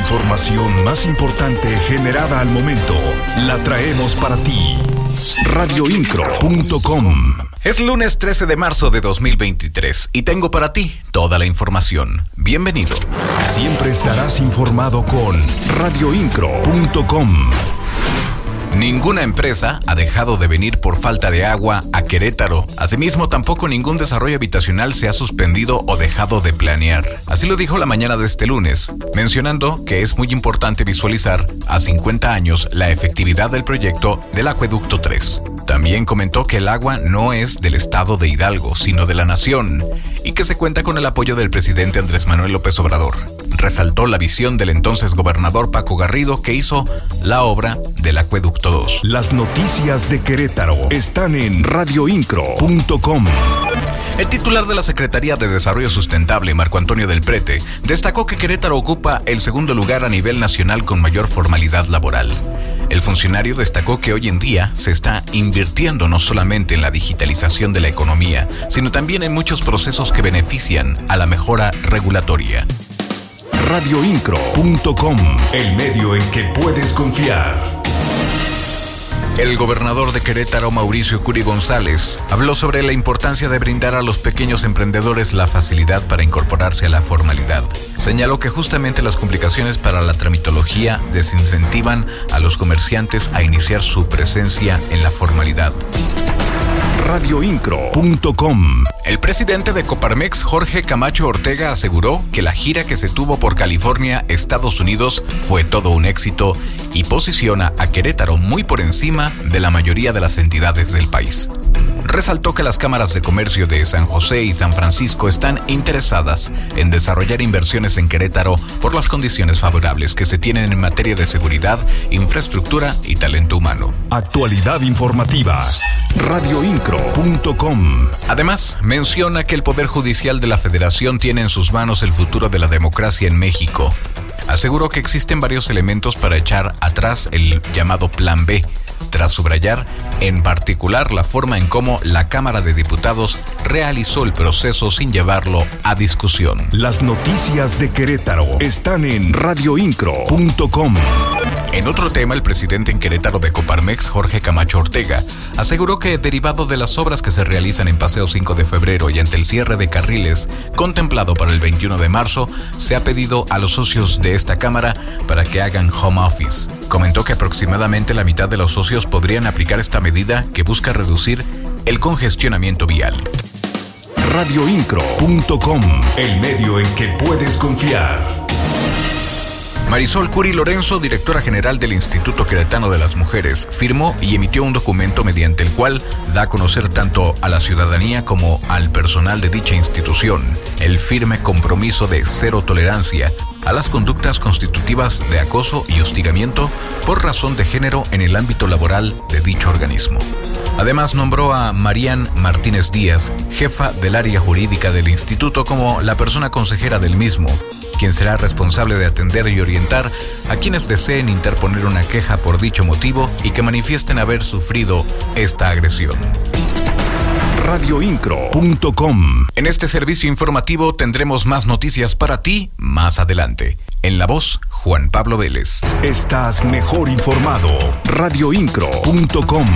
información más importante generada al momento la traemos para ti. Radioincro.com Es lunes 13 de marzo de 2023 y tengo para ti toda la información. Bienvenido. Siempre estarás informado con radioincro.com. Ninguna empresa ha dejado de venir por falta de agua a Querétaro. Asimismo, tampoco ningún desarrollo habitacional se ha suspendido o dejado de planear. Así lo dijo la mañana de este lunes, mencionando que es muy importante visualizar a 50 años la efectividad del proyecto del Acueducto 3. También comentó que el agua no es del estado de Hidalgo, sino de la nación, y que se cuenta con el apoyo del presidente Andrés Manuel López Obrador resaltó la visión del entonces gobernador Paco Garrido que hizo la obra del Acueducto 2. Las noticias de Querétaro están en radioincro.com. El titular de la Secretaría de Desarrollo Sustentable, Marco Antonio del Prete, destacó que Querétaro ocupa el segundo lugar a nivel nacional con mayor formalidad laboral. El funcionario destacó que hoy en día se está invirtiendo no solamente en la digitalización de la economía, sino también en muchos procesos que benefician a la mejora regulatoria radioincro.com, el medio en que puedes confiar. El gobernador de Querétaro, Mauricio Curi González, habló sobre la importancia de brindar a los pequeños emprendedores la facilidad para incorporarse a la formalidad. Señaló que justamente las complicaciones para la tramitología desincentivan a los comerciantes a iniciar su presencia en la formalidad radioincro.com. El presidente de Coparmex, Jorge Camacho Ortega, aseguró que la gira que se tuvo por California, Estados Unidos, fue todo un éxito y posiciona a Querétaro muy por encima de la mayoría de las entidades del país resaltó que las cámaras de comercio de San José y San Francisco están interesadas en desarrollar inversiones en Querétaro por las condiciones favorables que se tienen en materia de seguridad, infraestructura y talento humano. Actualidad informativa. Radioincro.com. Además, menciona que el Poder Judicial de la Federación tiene en sus manos el futuro de la democracia en México. Aseguró que existen varios elementos para echar atrás el llamado Plan B tras subrayar en particular la forma en cómo la Cámara de Diputados realizó el proceso sin llevarlo a discusión. Las noticias de Querétaro están en radioincro.com. En otro tema, el presidente en Querétaro de Coparmex, Jorge Camacho Ortega, aseguró que derivado de las obras que se realizan en Paseo 5 de febrero y ante el cierre de carriles contemplado para el 21 de marzo, se ha pedido a los socios de esta Cámara para que hagan home office. Comentó que aproximadamente la mitad de los socios podrían aplicar esta medida que busca reducir el congestionamiento vial. Radioincro.com, el medio en que puedes confiar. Marisol Curi Lorenzo, directora general del Instituto Queretano de las Mujeres, firmó y emitió un documento mediante el cual da a conocer tanto a la ciudadanía como al personal de dicha institución el firme compromiso de cero tolerancia a las conductas constitutivas de acoso y hostigamiento por razón de género en el ámbito laboral de dicho organismo. Además nombró a Marían Martínez Díaz, jefa del área jurídica del instituto, como la persona consejera del mismo, quien será responsable de atender y orientar a quienes deseen interponer una queja por dicho motivo y que manifiesten haber sufrido esta agresión radioincro.com. En este servicio informativo tendremos más noticias para ti más adelante. En la voz, Juan Pablo Vélez. Estás mejor informado. radioincro.com.